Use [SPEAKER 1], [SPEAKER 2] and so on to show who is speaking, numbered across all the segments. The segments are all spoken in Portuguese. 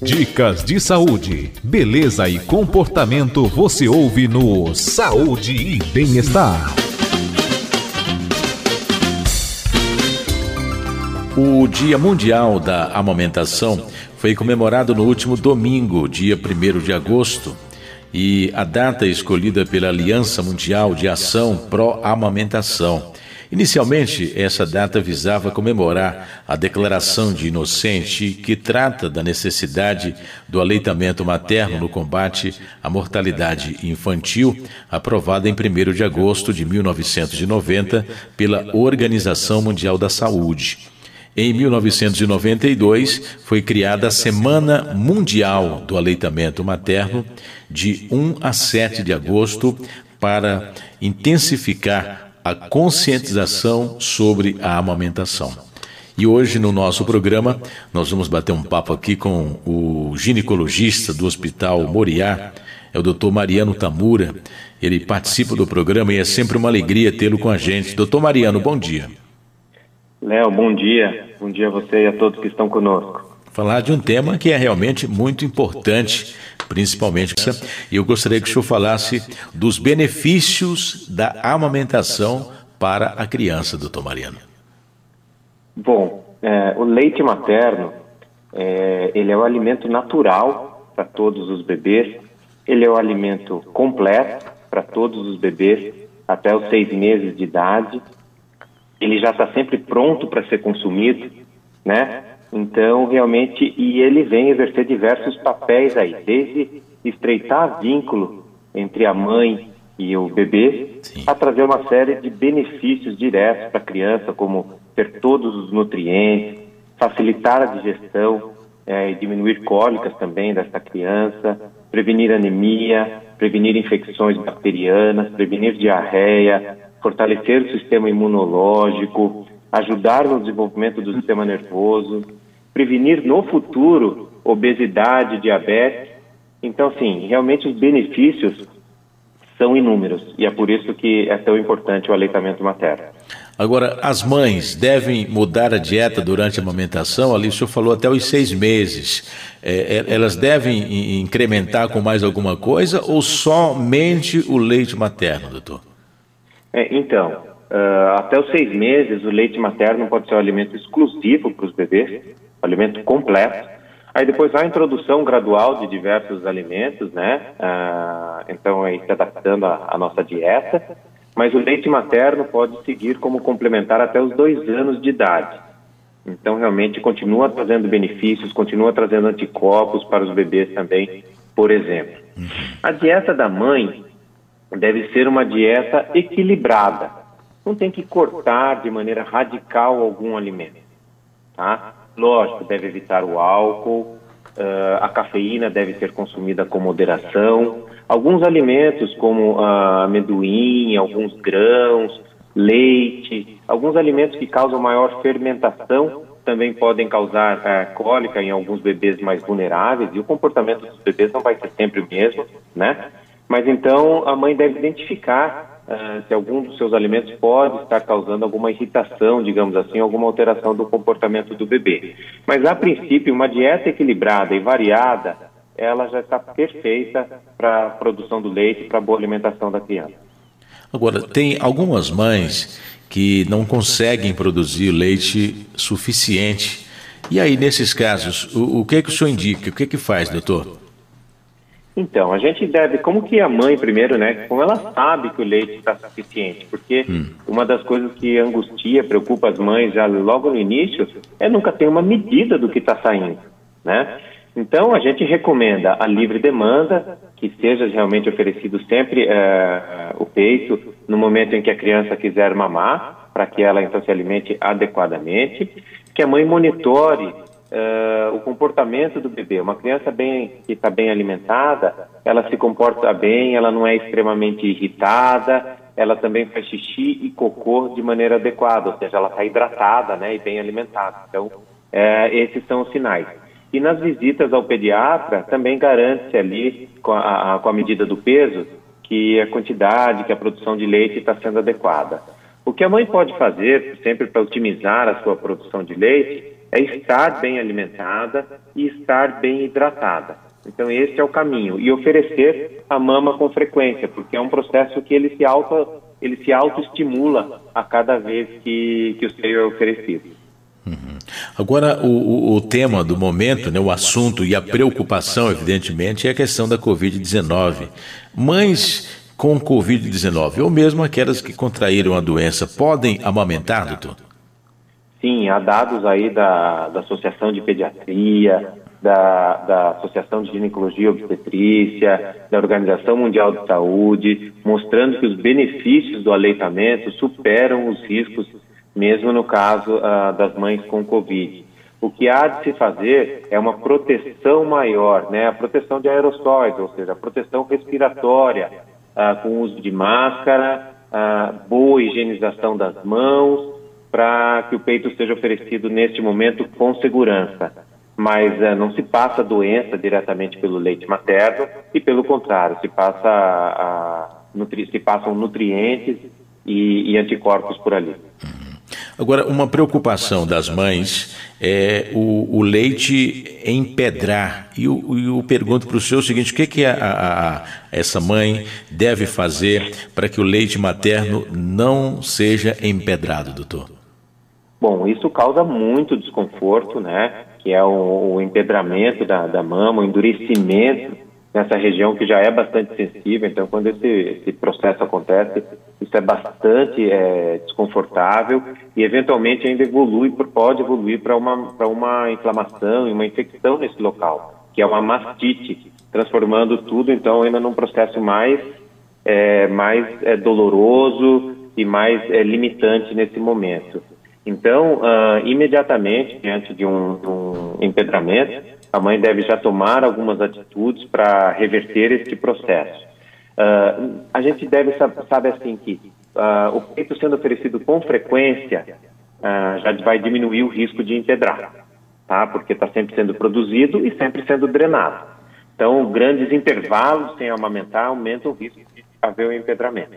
[SPEAKER 1] Dicas de saúde, beleza e comportamento você ouve no Saúde e Bem-Estar.
[SPEAKER 2] O Dia Mundial da Amamentação foi comemorado no último domingo, dia 1 de agosto, e a data escolhida pela Aliança Mundial de Ação Pró-Amamentação Inicialmente, essa data visava comemorar a Declaração de Inocente, que trata da necessidade do aleitamento materno no combate à mortalidade infantil, aprovada em 1 de agosto de 1990 pela Organização Mundial da Saúde. Em 1992, foi criada a Semana Mundial do Aleitamento Materno, de 1 a 7 de agosto, para intensificar a conscientização sobre a amamentação. E hoje no nosso programa nós vamos bater um papo aqui com o ginecologista do Hospital Moriá, é o Dr. Mariano Tamura. Ele participa do programa e é sempre uma alegria tê-lo com a gente. Doutor Mariano, bom dia.
[SPEAKER 3] Léo, bom dia. Bom dia a você e a todos que estão conosco.
[SPEAKER 2] Falar de um tema que é realmente muito importante principalmente. E eu gostaria que o senhor falasse dos benefícios da amamentação para a criança, doutor Mariano.
[SPEAKER 3] Bom, é, o leite materno, é, ele é o alimento natural para todos os bebês, ele é o alimento completo para todos os bebês até os seis meses de idade, ele já está sempre pronto para ser consumido, né? Então, realmente, e ele vem exercer diversos papéis aí, desde estreitar vínculo entre a mãe e o bebê, Sim. a trazer uma série de benefícios diretos para a criança, como ter todos os nutrientes, facilitar a digestão é, e diminuir cólicas também dessa criança, prevenir anemia, prevenir infecções bacterianas, prevenir diarreia, fortalecer o sistema imunológico, ajudar no desenvolvimento do sistema nervoso, prevenir no futuro obesidade, diabetes. Então, sim, realmente os benefícios são inúmeros e é por isso que é tão importante o aleitamento materno.
[SPEAKER 2] Agora, as mães devem mudar a dieta durante a amamentação? Ali o senhor falou até os seis meses. É, é elas devem incrementar com mais alguma coisa ou somente o leite materno, doutor?
[SPEAKER 3] É, então, uh, até os seis meses, o leite materno pode ser um alimento exclusivo para os bebês alimento completo. Aí depois a introdução gradual de diversos alimentos, né? Ah, então aí se adaptando à nossa dieta. Mas o leite materno pode seguir como complementar até os dois anos de idade. Então realmente continua trazendo benefícios, continua trazendo anticorpos para os bebês também, por exemplo. A dieta da mãe deve ser uma dieta equilibrada. Não tem que cortar de maneira radical algum alimento, tá? Lógico, deve evitar o álcool, uh, a cafeína deve ser consumida com moderação. Alguns alimentos, como uh, amendoim, alguns grãos, leite, alguns alimentos que causam maior fermentação também podem causar uh, cólica em alguns bebês mais vulneráveis e o comportamento dos bebês não vai ser sempre o mesmo, né? Mas então a mãe deve identificar uh, se algum dos seus alimentos pode estar causando alguma irritação, digamos assim, alguma alteração do comportamento do bebê. Mas, a princípio, uma dieta equilibrada e variada, ela já está perfeita para a produção do leite para a boa alimentação da criança.
[SPEAKER 2] Agora, tem algumas mães que não conseguem produzir leite suficiente. E aí, nesses casos, o, o que, é que o senhor indica? O que, é que faz, doutor?
[SPEAKER 3] Então, a gente deve, como que a mãe, primeiro, né, como ela sabe que o leite está suficiente, porque hum. uma das coisas que angustia, preocupa as mães já logo no início, é nunca ter uma medida do que está saindo, né? Então, a gente recomenda a livre demanda, que seja realmente oferecido sempre uh, o peito no momento em que a criança quiser mamar, para que ela então se alimente adequadamente, que a mãe monitore uh, o comportamento do bebê. Uma criança bem, que está bem alimentada, ela se comporta bem, ela não é extremamente irritada, ela também faz xixi e cocô de maneira adequada, ou seja, ela está hidratada né, e bem alimentada. Então, uh, esses são os sinais. E nas visitas ao pediatra, também garante-se ali, com a, com a medida do peso, que a quantidade, que a produção de leite está sendo adequada. O que a mãe pode fazer, sempre para otimizar a sua produção de leite, é estar bem alimentada e estar bem hidratada. Então esse é o caminho e oferecer a mama com frequência, porque é um processo que ele se auto ele se autoestimula a cada vez que, que o seio é oferecido.
[SPEAKER 2] Uhum. Agora, o, o, tema do momento, né, o assunto e a preocupação, evidentemente, é a questão da Covid-19. Mães com Covid-19, ou mesmo aquelas que contraíram a doença, podem amamentar, doutor?
[SPEAKER 3] Sim, há dados aí da, da Associação de Pediatria, da, da Associação de Ginecologia e Obstetrícia, da Organização Mundial de Saúde, mostrando que os benefícios do aleitamento superam os riscos, mesmo no caso uh, das mães com Covid. O que há de se fazer é uma proteção maior, né? a proteção de aerossóis, ou seja, a proteção respiratória, uh, com uso de máscara, uh, boa higienização das mãos, para que o peito seja oferecido neste momento com segurança mas uh, não se passa doença diretamente pelo leite materno e pelo contrário, se passa a, se passam nutrientes e, e, anticorpos por ali.
[SPEAKER 2] Agora, uma preocupação das mães é o, o leite empedrar. E eu, eu pergunto para o senhor o seguinte: o que, que a, a, a, essa mãe deve fazer para que o leite materno não seja empedrado, doutor?
[SPEAKER 3] Bom, isso causa muito desconforto, né? Que é o, o empedramento da, da mama, o endurecimento nessa região que já é bastante sensível. Então, quando esse, esse processo acontece, isso é bastante é, desconfortável e, eventualmente, ainda evolui, pode evoluir para uma, uma inflamação e uma infecção nesse local, que é uma mastite, transformando tudo, então, ainda num processo mais, é, mais é, doloroso e mais é, limitante nesse momento. Então, uh, imediatamente, diante de um, um, empedramento, a mãe deve já tomar algumas atitudes para reverter este processo. Uh, a gente deve saber assim que uh, o peito sendo oferecido com frequência já vai diminuir o risco de empedrar, tá? Porque está sempre sendo produzido e sempre sendo drenado. Então, grandes intervalos sem amamentar aumentam o risco de haver o empedramento.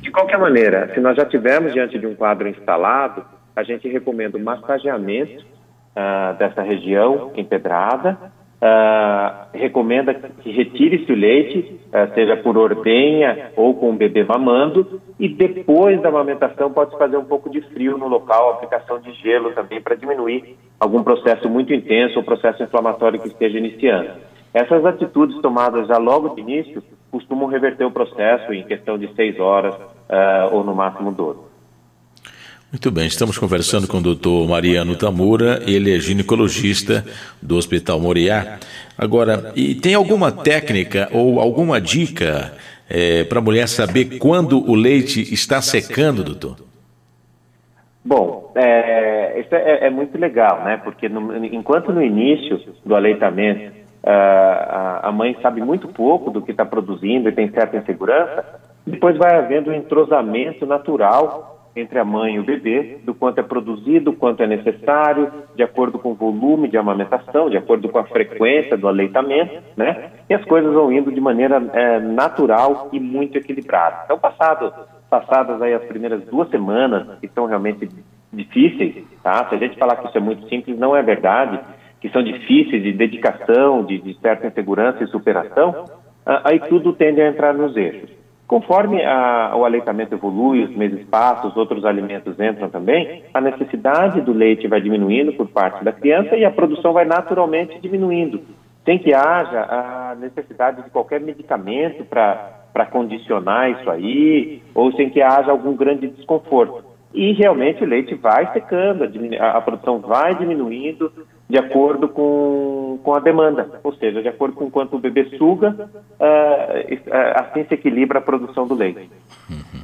[SPEAKER 3] De qualquer maneira, se nós já tivermos diante de um quadro instalado, a gente recomenda o massageamento uh, dessa região empedrada, uh, recomenda que retire-se o leite, uh, seja por ordenha ou com o bebê mamando, e depois da amamentação pode fazer um pouco de frio no local, aplicação de gelo também para diminuir algum processo muito intenso ou processo inflamatório que esteja iniciando. Essas atitudes tomadas já logo de início costumam reverter o processo em questão de seis horas ou no máximo 12.
[SPEAKER 2] Muito bem, estamos conversando com o doutor Mariano Tamura, ele é ginecologista do Hospital Moriá. Agora, e tem alguma técnica ou alguma dica é, para a mulher saber quando o leite está secando, doutor?
[SPEAKER 3] Bom, é, isso é, é, muito legal, né? Porque no, enquanto no início do aleitamento a, a mãe sabe muito pouco do que está produzindo e tem certa insegurança, depois vai havendo um entrosamento natural entre a mãe e o bebê, do quanto é produzido, quanto é necessário, de acordo com o volume de amamentação, de acordo com a frequência do aleitamento, né? E as coisas vão indo de maneira é, natural e muito equilibrada. Então, passado, passadas aí as primeiras duas semanas, que são realmente difíceis, tá? Se a gente falar que isso é muito simples, não é verdade, que são difíceis de dedicação, de, de certa insegurança e superação, aí tudo tende a entrar nos eixos. Conforme a, o aleitamento evolui, os meses passam, os outros alimentos entram também, a necessidade do leite vai diminuindo por parte da criança e a produção vai naturalmente diminuindo, sem que haja a necessidade de qualquer medicamento para condicionar isso aí, ou sem que haja algum grande desconforto. E realmente o leite vai secando, a, a produção vai diminuindo, de acordo com, com a demanda, ou seja, de acordo com quanto o bebê suga, uh, assim se equilibra a produção do leite.
[SPEAKER 2] Uhum.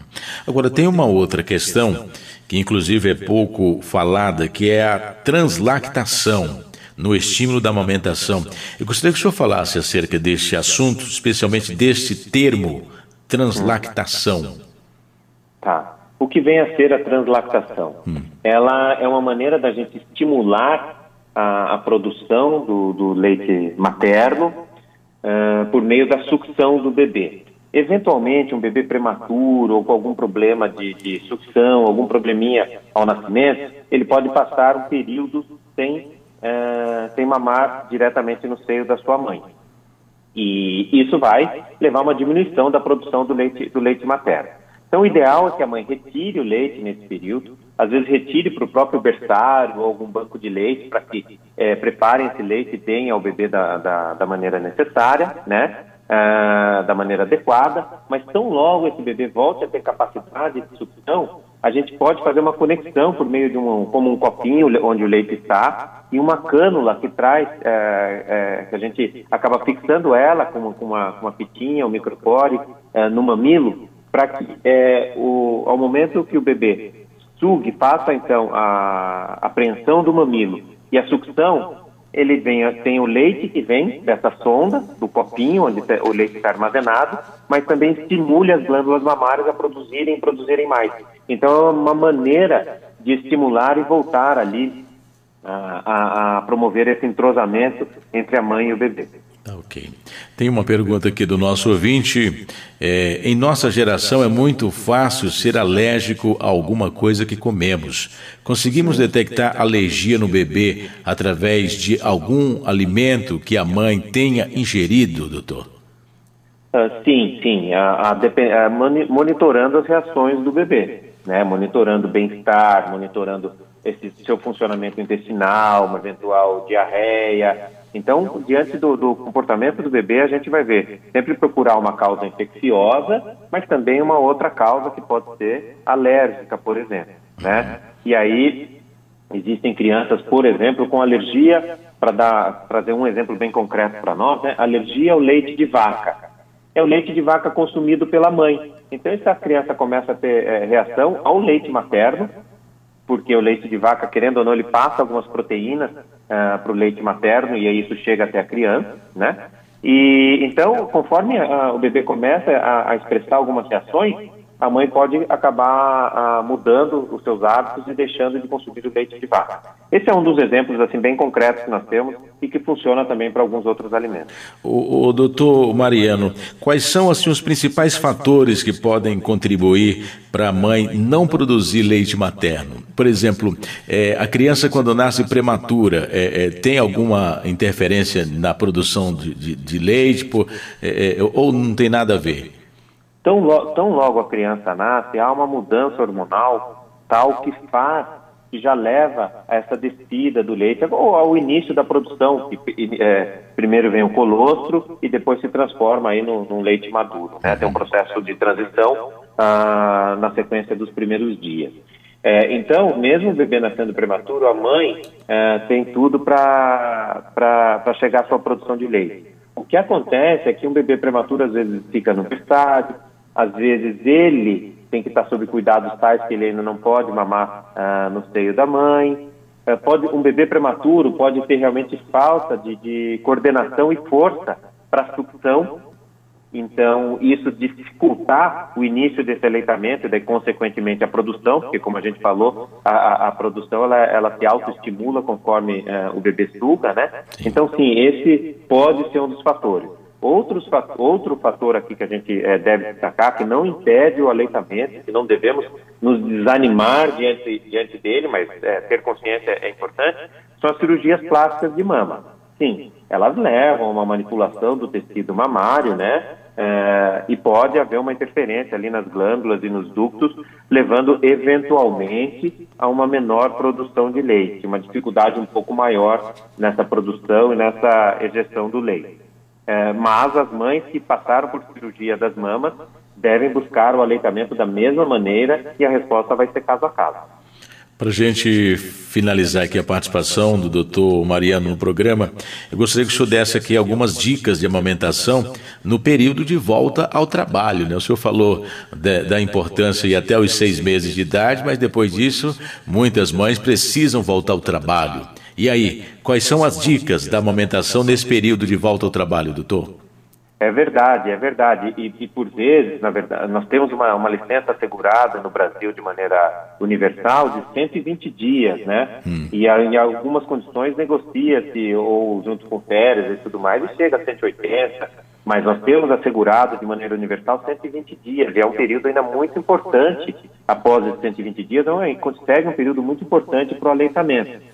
[SPEAKER 2] Agora, tem uma outra questão, que inclusive é pouco falada, que é a translactação no estímulo da amamentação. Eu gostaria que o senhor falasse acerca deste assunto, especialmente deste termo, translactação.
[SPEAKER 3] Tá. O que vem a ser a translactação? Hum. Ela é uma maneira da gente estimular a, a produção do, do, leite materno uh, por meio da sucção do bebê. Eventualmente, um bebê prematuro ou com algum problema de, de sucção, algum probleminha ao nascimento, ele pode passar um período sem, uh, sem mamar diretamente no seio da sua mãe. E isso vai levar a uma diminuição da produção do leite, do leite materno. Então, o ideal é que a mãe retire o leite nesse período, às vezes retire para o próprio berçário ou algum banco de leite para que é, preparem esse leite deem ao bebê da, da, da maneira necessária, né? Ah, da maneira adequada, mas tão logo esse bebê volte a ter capacidade de sucção, a gente pode fazer uma conexão por meio de um, como um copinho onde o leite está e uma cânula que traz, é, é, que a gente acaba fixando ela com, com uma, uma fitinha, um micropore é, no mamilo, para que é, o, ao momento que o bebê sugue, faça então a apreensão do mamilo e a sucção, ele vem, tem o leite que vem dessa sonda, do copinho onde o leite está armazenado, mas também estimule as glândulas mamárias a produzirem e produzirem mais. Então é uma maneira de estimular e voltar ali a, a, a promover esse entrosamento entre a mãe e o bebê.
[SPEAKER 2] Ok. Tem uma pergunta aqui do nosso ouvinte. É, em nossa geração é muito fácil ser alérgico a alguma coisa que comemos. Conseguimos detectar alergia no bebê através de algum alimento que a mãe tenha ingerido, doutor?
[SPEAKER 3] Uh, sim, sim. A, a, a, monitorando as reações do bebê, né? monitorando o bem-estar, monitorando esse seu funcionamento intestinal, uma eventual diarreia, então, diante do, do, comportamento do bebê, a gente vai ver sempre procurar uma causa infecciosa, mas também uma outra causa que pode ser alérgica, por exemplo, né? E aí existem crianças, por exemplo, com alergia, para trazer um exemplo bem concreto para nós, né? Alergia ao leite de vaca. É o leite de vaca consumido pela mãe. Então, essa criança começa a ter é, reação ao leite materno, porque o leite de vaca, querendo ou não, ele passa algumas proteínas uh, para o leite materno e aí isso chega até a criança, né? E então, conforme uh, o bebê começa a, a expressar algumas reações, a mãe pode acabar ah, mudando os seus hábitos e deixando de consumir o leite de vaca. Esse é um dos exemplos assim bem concretos que nós temos e que funciona também para alguns outros alimentos.
[SPEAKER 2] O, o doutor Mariano, quais são assim os principais fatores que podem contribuir para a mãe não produzir leite materno? Por exemplo, é, a criança quando nasce prematura é, é, tem alguma interferência na produção de, de, de leite por, é, é, ou não tem nada a ver?
[SPEAKER 3] Tão, lo, tão logo a criança nasce, há uma mudança hormonal tal que faz, que já leva a essa descida do leite, ou ao início da produção, que é, primeiro vem o colostro e depois se transforma aí no, no leite maduro. Né? Tem um processo de transição ah, na sequência dos primeiros dias. É, então, mesmo o bebê nascendo prematuro, a mãe é, tem tudo para chegar à sua produção de leite. O que acontece é que um bebê prematuro às vezes fica no estágio, às vezes ele tem que estar sob cuidados tais que ele ainda não pode mamar ah, no seio da mãe. É, pode, um bebê prematuro pode ter realmente falta de, de coordenação e força para sucção. Então, isso dificultar o início desse aleitamento e, daí, consequentemente, a produção, porque, como a gente falou, a, a, produção ela, ela se autoestimula conforme uh, o bebê suga, né? Então, sim, esse pode ser um dos fatores. Outros, outro fator aqui que a gente é, deve destacar, que não impede o aleitamento, que não devemos nos desanimar diante, diante dele, mas é, ter consciência é importante, são as cirurgias plásticas de mama. Sim, elas levam a uma manipulação do tecido mamário, né? É, e pode haver uma interferência ali nas glândulas e nos ductos, levando eventualmente a uma menor produção de leite, uma dificuldade um pouco maior nessa produção e nessa ejeção do leite. É, mas as mães que passaram por cirurgia das mamas devem buscar o aleitamento da mesma maneira e a resposta vai ser caso a caso.
[SPEAKER 2] Para a gente finalizar aqui a participação do doutor Mariano no programa, eu gostaria que o senhor desse aqui algumas dicas de amamentação no período de volta ao trabalho. Né? O senhor falou de, da importância e até os seis meses de idade, mas depois disso, muitas mães precisam voltar ao trabalho. E aí, quais são as dicas da amamentação nesse período de volta ao trabalho, doutor?
[SPEAKER 3] É verdade, é verdade. E, e, por vezes, na verdade, nós temos uma, uma licença assegurada no Brasil de maneira universal de 120 dias, né? Hum. E em algumas condições negocia-se ou junto com férias e tudo mais e chega a 180. Mas nós temos assegurado de maneira universal 120 dias, e é um período ainda muito importante após esses 120 dias, então, consegue um período muito importante para o aleitamento.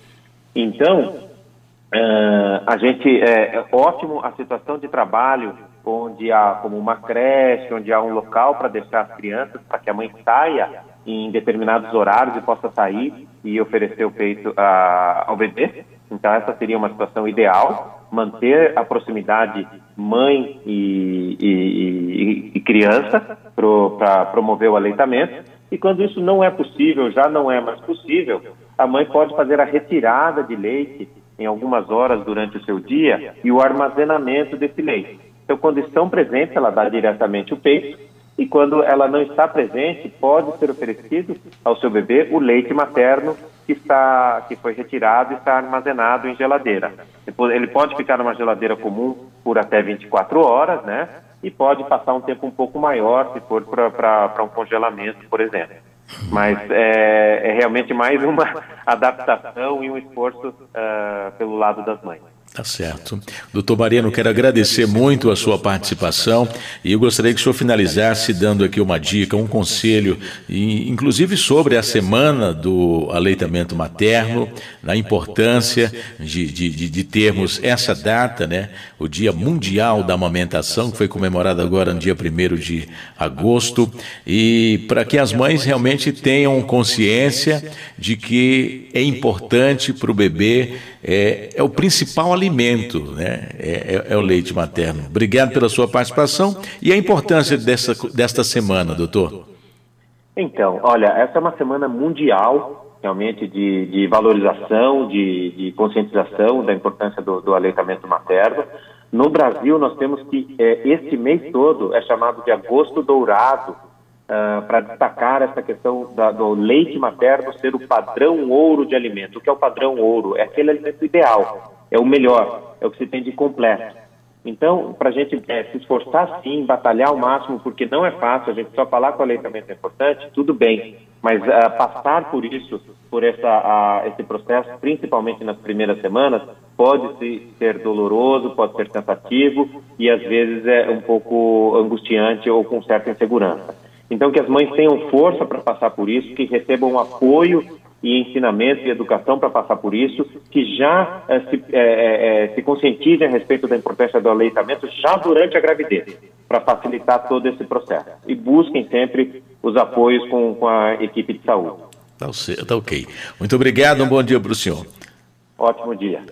[SPEAKER 3] Então, uh, a gente é, é, ótimo a situação de trabalho onde há como uma creche, onde há um local para deixar as crianças, para que a mãe saia em determinados horários e possa sair e oferecer o peito a, ao bebê. Então, essa seria uma situação ideal, manter a proximidade mãe e, e, e, e criança para promover o aleitamento. E quando isso não é possível, já não é mais possível, a mãe pode fazer a retirada de leite em algumas horas durante o seu dia e o armazenamento desse leite. Então, quando estão presentes, ela dá diretamente o peito e quando ela não está presente, pode ser oferecido ao seu bebê o leite materno que está que foi retirado e está armazenado em geladeira. Ele pode ficar numa geladeira comum por até 24 horas, né? E pode passar um tempo um pouco maior se for para um congelamento, por exemplo. Mas é, é, realmente mais uma adaptação e um esforço uh, pelo lado das mães.
[SPEAKER 2] Tá certo. Doutor Mariano, quero agradecer muito a sua participação e eu gostaria que o senhor finalizasse dando aqui uma dica, um conselho, inclusive sobre a semana do aleitamento materno, na importância de, de, de termos essa data, né, o Dia Mundial da Amamentação, que foi comemorado agora no dia 1 de agosto, e para que as mães realmente tenham consciência de que é importante para o bebê, é, é o principal alimento alimento, né? É, é, é, o leite materno. Obrigado pela sua participação e a importância dessa, desta semana, doutor.
[SPEAKER 3] Então, olha, essa é uma semana mundial, realmente, de, de valorização, de, de, conscientização da importância do, do, aleitamento materno. No Brasil, nós temos que, é, este mês todo é chamado de agosto dourado, uh, para destacar essa questão da, do leite materno ser o padrão ouro de alimento. O que é o padrão ouro? É aquele alimento ideal é o melhor, é o que se tem de completo. Então, para a gente é, se esforçar sim, batalhar ao máximo, porque não é fácil, a gente só falar que o aleitamento é importante, tudo bem, mas uh, passar por isso, por essa, uh, esse processo, principalmente nas primeiras semanas, pode ser doloroso, pode ser cansativo e às vezes é um pouco angustiante ou com certa insegurança. Então, que as mães tenham força para passar por isso, que recebam apoio e ensinamento e educação para passar por isso, que já eh, se, eh, eh, se conscientizem a respeito da importância do aleitamento já durante a gravidez, para facilitar todo esse processo. E busquem sempre os apoios com, com a equipe de saúde.
[SPEAKER 2] Tá, tá ok. Muito obrigado, um bom dia para o senhor.
[SPEAKER 3] Ótimo dia.